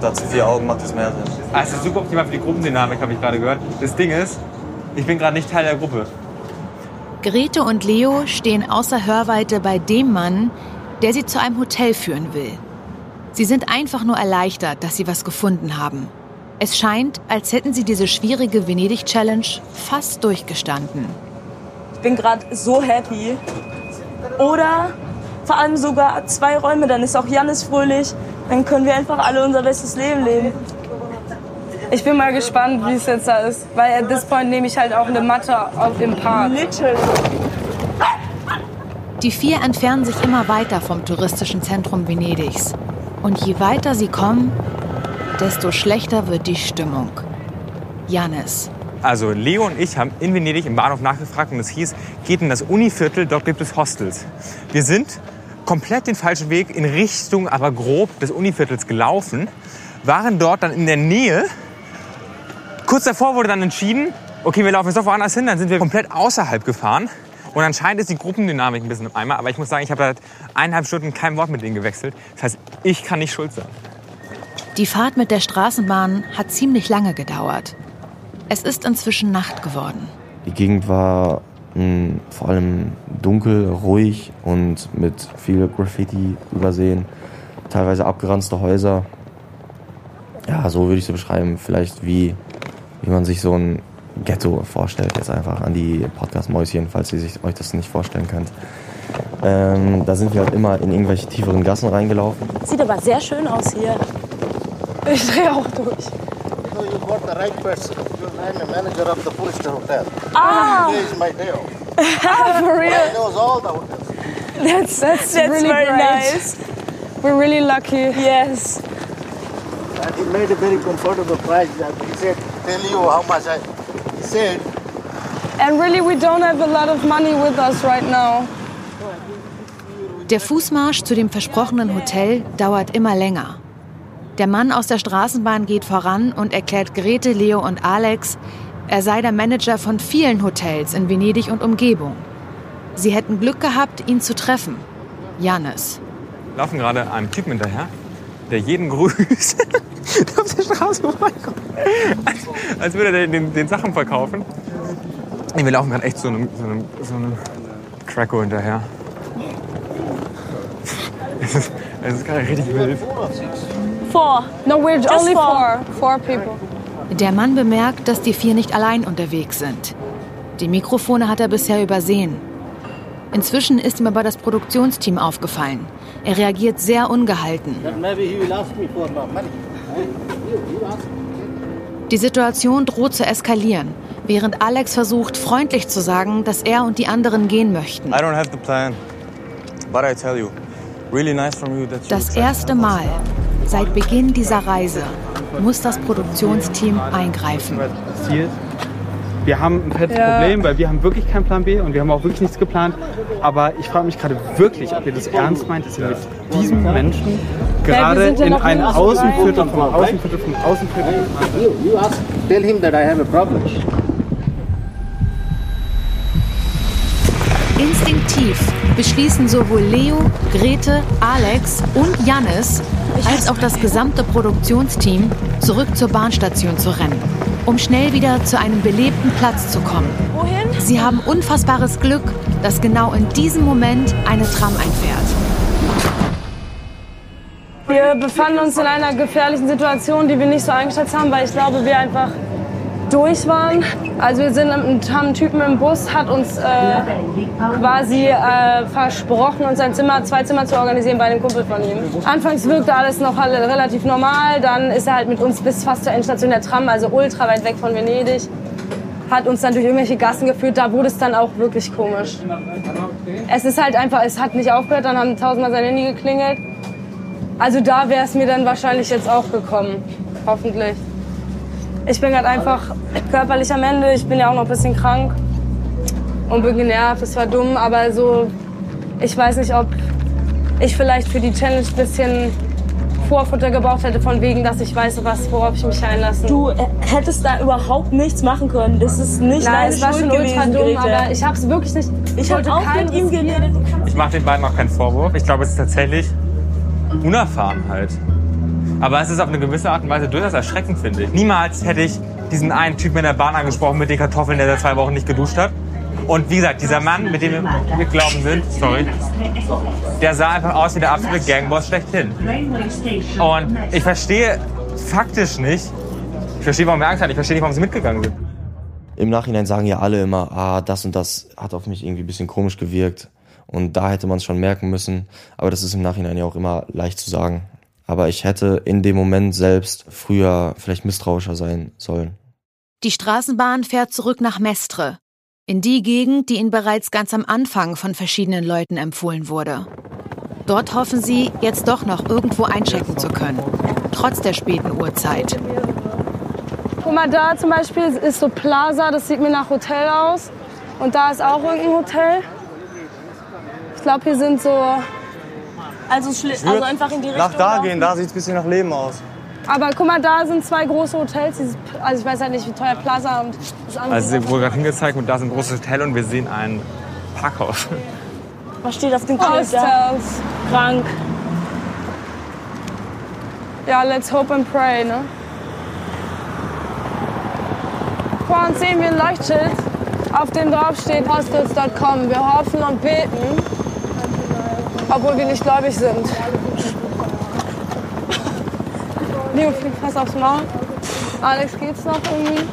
Unter zu vier Augen macht es mehr Sinn. Also super optimal für die Gruppendynamik, habe ich gerade gehört. Das Ding ist, ich bin gerade nicht Teil der Gruppe. Grete und Leo stehen außer Hörweite bei dem Mann, der sie zu einem Hotel führen will. Sie sind einfach nur erleichtert, dass sie was gefunden haben. Es scheint, als hätten sie diese schwierige Venedig-Challenge fast durchgestanden. Ich bin gerade so happy. Oder vor allem sogar zwei Räume, dann ist auch Janis fröhlich. Dann können wir einfach alle unser bestes Leben leben. Ich bin mal gespannt, wie es jetzt da ist. Weil at this point nehme ich halt auch eine Matte auf dem Park. Literally. Die vier entfernen sich immer weiter vom touristischen Zentrum Venedigs. Und je weiter sie kommen, desto schlechter wird die Stimmung. Janis. Also Leo und ich haben in Venedig im Bahnhof nachgefragt und es hieß, geht in das Univiertel, dort gibt es Hostels. Wir sind komplett den falschen Weg in Richtung, aber grob des Univiertels gelaufen, waren dort dann in der Nähe. Kurz davor wurde dann entschieden, okay, wir laufen jetzt doch woanders hin, dann sind wir komplett außerhalb gefahren. Und anscheinend ist die Gruppendynamik ein bisschen im Eimer, aber ich muss sagen, ich habe seit eineinhalb Stunden kein Wort mit denen gewechselt. Das heißt, ich kann nicht schuld sein. Die Fahrt mit der Straßenbahn hat ziemlich lange gedauert. Es ist inzwischen Nacht geworden. Die Gegend war vor allem dunkel, ruhig und mit viel Graffiti übersehen. Teilweise abgeranzte Häuser. Ja, so würde ich sie beschreiben. Vielleicht wie, wie man sich so ein Ghetto vorstellt. Jetzt einfach an die Podcast-Mäuschen, falls ihr sich, euch das nicht vorstellen könnt. Ähm, da sind wir halt immer in irgendwelche tieferen Gassen reingelaufen. Sieht aber sehr schön aus hier. Ich drehe auch durch. So you got the right person. I'm the manager of the Purister Hotel. Ah. Today is my day off. *laughs* For real? I knows all the hotels. That's, that's, That's really very great. nice. We're really lucky. Yes. And he made a very comfortable price. And he said, tell you how much I he said. And really, we don't have a lot of money with us right now. Der Fußmarsch zu dem versprochenen Hotel dauert immer länger. Der Mann aus der Straßenbahn geht voran und erklärt Grete, Leo und Alex, er sei der Manager von vielen Hotels in Venedig und Umgebung. Sie hätten Glück gehabt, ihn zu treffen. Janis. Wir laufen gerade einem Typen hinterher, der jeden grüßt, *laughs* der auf der Straße vorbeikommt. Als, als würde er den, den Sachen verkaufen. Nee, wir laufen gerade echt so einem, so einem, so einem Cracko hinterher. Es ist, es ist gerade richtig wild. Four. No, we're Just only four. four. Four people. Der Mann bemerkt, dass die vier nicht allein unterwegs sind. Die Mikrofone hat er bisher übersehen. Inzwischen ist ihm aber das Produktionsteam aufgefallen. Er reagiert sehr ungehalten. Die Situation droht zu eskalieren, während Alex versucht, freundlich zu sagen, dass er und die anderen gehen möchten. I don't have the plan, but I tell you, really nice from you that you Das erste. Mal seit Beginn dieser Reise muss das Produktionsteam eingreifen. Wir haben ein fettes Ja. Problem, weil wir haben wirklich keinen Plan B und wir haben auch wirklich nichts geplant. Aber ich frage mich gerade wirklich, ob ihr das ernst meint, dass ihr mit diesem Menschen gerade ja in ein Außenviertel vom Außenviertel vom Außenviertel You, you ask, tell him that I have a problem. Instinktiv beschließen sowohl Leo, Grete, Alex und Jannis als auch das gesamte Produktionsteam, zurück zur Bahnstation zu rennen, um schnell wieder zu einem belebten Platz zu kommen. Wohin? Sie haben unfassbares Glück, dass genau in diesem Moment eine Tram einfährt. Wir befanden uns in einer gefährlichen Situation, die wir nicht so eingeschätzt haben, weil ich glaube, wir einfach durch waren. Also wir sind haben einen Typen im Bus, hat uns äh, quasi äh, versprochen, uns ein Zimmer, zwei Zimmer zu organisieren bei einem Kumpel von ihm. Anfangs wirkte alles noch relativ normal, dann ist er halt mit uns bis fast zur Endstation der Tram, also ultra weit weg von Venedig. Hat uns dann durch irgendwelche Gassen geführt, da wurde es dann auch wirklich komisch. Es ist halt einfach, es hat nicht aufgehört, dann haben tausendmal sein Handy geklingelt. Also da wäre es mir dann wahrscheinlich jetzt auch gekommen. Hoffentlich. Ich bin gerade einfach körperlich am Ende. Ich bin ja auch noch ein bisschen krank und bin genervt. Es war dumm, aber so, ich weiß nicht, ob ich vielleicht für die Challenge ein bisschen Vorfutter gebraucht hätte, von wegen, dass ich weiß, was, worauf ich mich einlasse. Du äh, hättest da überhaupt nichts machen können. Das ist nicht Nein, deine es war Schuld schon ultra gewesen, dumm, Grete. aber ich habe es wirklich nicht. Ich habe wollte auch keinen mit ihm geredet. Ich mache den beiden auch keinen Vorwurf. Ich glaube, es ist tatsächlich Unerfahrenheit. Aber es ist auf eine gewisse Art und Weise durchaus erschreckend, finde ich. Niemals hätte ich diesen einen Typen in der Bahn angesprochen mit den Kartoffeln, der seit zwei Wochen nicht geduscht hat. Und wie gesagt, dieser Mann, mit dem wir mitgelaufen sind, sorry, der sah einfach aus wie der absolute Gangboss schlechthin. Und ich verstehe faktisch nicht, Ich verstehe, warum wir Angst hatten. Ich verstehe nicht, warum sie mitgegangen sind. Im Nachhinein sagen ja alle immer, ah, das und das hat auf mich irgendwie ein bisschen komisch gewirkt. Und da hätte man es schon merken müssen. Aber das ist im Nachhinein ja auch immer leicht zu sagen. Aber ich hätte in dem Moment selbst früher vielleicht misstrauischer sein sollen. Die Straßenbahn fährt zurück nach Mestre, in die Gegend, die ihnen bereits ganz am Anfang von verschiedenen Leuten empfohlen wurde. Dort hoffen sie, jetzt doch noch irgendwo einchecken zu können, trotz der späten Uhrzeit. Guck mal, da zum Beispiel ist so Plaza, das sieht mir nach Hotel aus. Und da ist auch irgendein Hotel. Ich glaube, hier sind so. Also, Ich würd Nach da gehen, da sieht es ein bisschen nach Leben aus. Aber guck mal, da sind zwei große Hotels. Dieses, also ich weiß halt nicht, wie teuer Plaza und das andere Also ist. sie wurde gerade hingezeigt und da ist ein großes Hotel und wir sehen ein Parkhaus. Was steht auf dem Schild da? Hostels. Krank. Ja, let's hope and pray, ne? Vor uns sehen wir ein Leuchtschild, auf dem drauf steht hostels.com. Wir hoffen und beten, obwohl wir nicht gläubig sind. Leo fliegt fast aufs Maul. Alex, geht's noch irgendwie?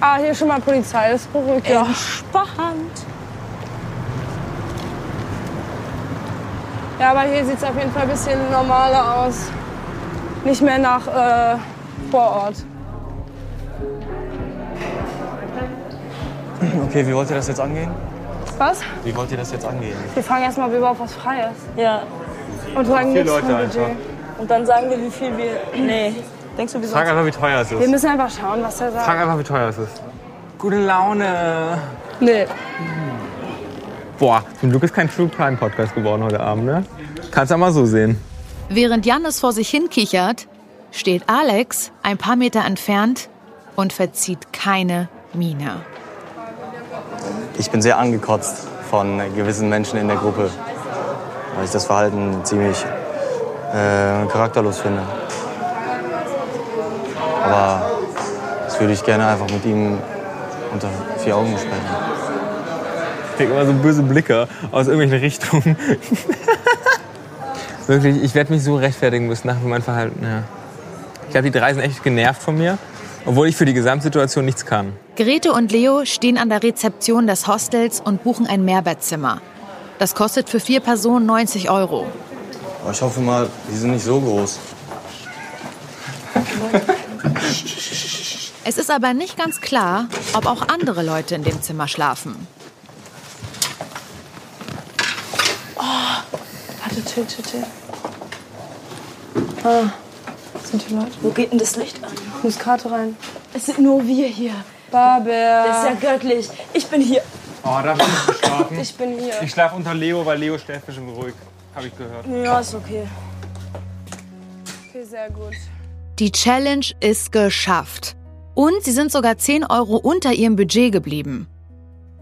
Ah, hier schon mal Polizei, das beruhigt ja. Entspannt. Ja, aber hier sieht es auf jeden Fall ein bisschen normaler aus. Nicht mehr nach äh, Vorort. Okay, wie wollt ihr das jetzt angehen? Was? Wie wollt ihr das jetzt angehen? Wir fragen erstmal, ob überhaupt was frei ist. Ja. Und sagen Vier nichts Leute einfach. Und dann sagen wir, wie viel wir. *clears throat* Nee. Denkst du, wir Frag einfach, wie teuer es Wir ist. müssen einfach schauen, was er Frag sagt. einfach, wie teuer es ist. Gute Laune. Nee. Boah, zum Glück ist kein True Crime Podcast geworden heute Abend, ne? Kannst du mal so sehen. Während Jannis vor sich hin kichert, steht Alex ein paar Meter entfernt und verzieht keine Miene. Ich bin sehr angekotzt von gewissen Menschen in der Gruppe, weil ich das Verhalten ziemlich äh, charakterlos finde. Aber das würde ich gerne einfach mit ihm unter vier Augen besprechen. Ich krieg immer so böse Blicke aus irgendwelchen Richtungen. Wirklich, ich werde mich so rechtfertigen müssen nach meinem Verhalten. Ja. Ich glaube, die drei sind echt genervt von mir, obwohl ich für die Gesamtsituation nichts kann. Grete und Leo stehen an der Rezeption des Hostels und buchen ein Mehrbettzimmer. Das kostet für vier Personen 90 Euro. Ich hoffe mal, die sind nicht so groß. Es ist aber nicht ganz klar, ob auch andere Leute in dem Zimmer schlafen. Warte, chill, chill, chill. Ah, sind die Leute. Wo geht denn das Licht an? Muss Karte rein. Es sind nur wir hier. Barber. Das ist ja göttlich. Ich bin hier. Oh, da will ich nicht schlafen. *laughs* Ich bin hier. Ich schlafe unter Leo, weil Leo schläft bestimmt ruhig. Habe ich gehört. Ja, ist okay. Okay, sehr gut. Die Challenge ist geschafft. Und sie sind sogar 10 Euro unter ihrem Budget geblieben.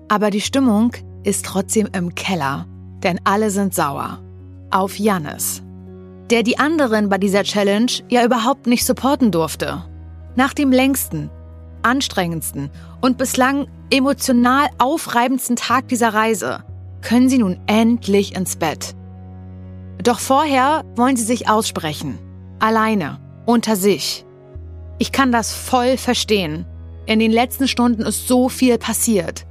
Aber die Stimmung ist trotzdem im Keller, denn alle sind sauer. Auf Jannis. Der die anderen bei dieser Challenge ja überhaupt nicht supporten durfte. Nach dem längsten, anstrengendsten und bislang emotional aufreibendsten Tag dieser Reise können sie nun endlich ins Bett. Doch vorher wollen sie sich aussprechen. Alleine, unter sich. Ich kann das voll verstehen. In den letzten Stunden ist so viel passiert.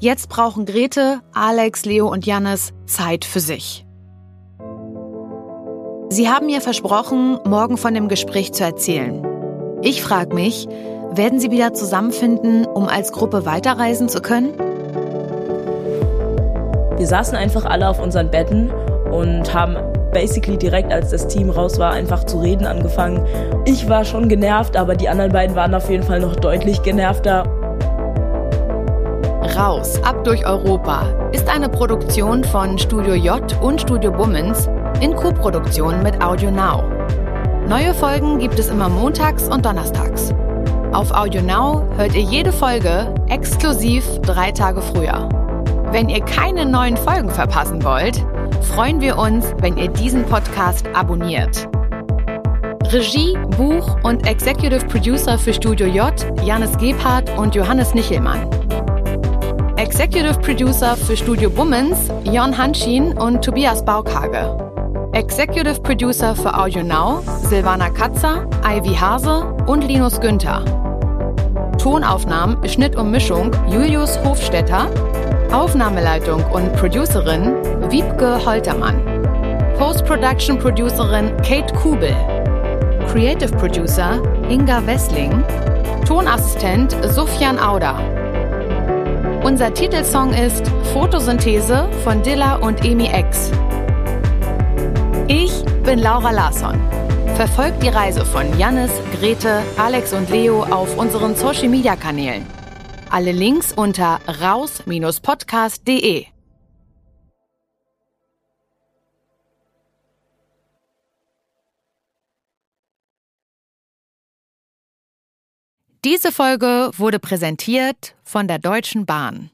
Jetzt brauchen Grete, Alex, Leo und Jannis Zeit für sich. Sie haben mir versprochen, morgen von dem Gespräch zu erzählen. Ich frage mich, werden sie wieder zusammenfinden, um als Gruppe weiterreisen zu können? Wir saßen einfach alle auf unseren Betten und haben basically direkt, als das Team raus war, einfach zu reden angefangen. Ich war schon genervt, aber die anderen beiden waren auf jeden Fall noch deutlich genervter. Raus, ab durch Europa ist eine Produktion von Studio J und Studio Bummens in Koproduktion mit Audio Now. Neue Folgen gibt es immer montags und donnerstags. Auf Audio Now hört ihr jede Folge exklusiv drei Tage früher. Wenn ihr keine neuen Folgen verpassen wollt, freuen wir uns, wenn ihr diesen Podcast abonniert. Regie, Buch und Executive Producer für Studio J, Janis Gebhardt und Johannes Nichelmann. Executive Producer für Studio Bummens, Jon Hanschin und Tobias Baukage. Executive Producer für Audio Now Silvana Katzer, Ivy Hase und Linus Günther. Tonaufnahmen, Schnitt und Mischung Julius Hofstetter. Aufnahmeleitung und Producerin Wiebke Holtermann. Post-Production Producerin Kate Kubel. Creative Producer Inga Wessling. Tonassistent Sufjan Auda. Unser Titelsong ist Photosynthese von Dilla und Emi X. Ich bin Laura Larsson. Verfolgt die Reise von Jannis, Grete, Alex und Leo auf unseren Social Media Kanälen. Alle Links unter raus-podcast.de. Diese Folge wurde präsentiert von der Deutschen Bahn.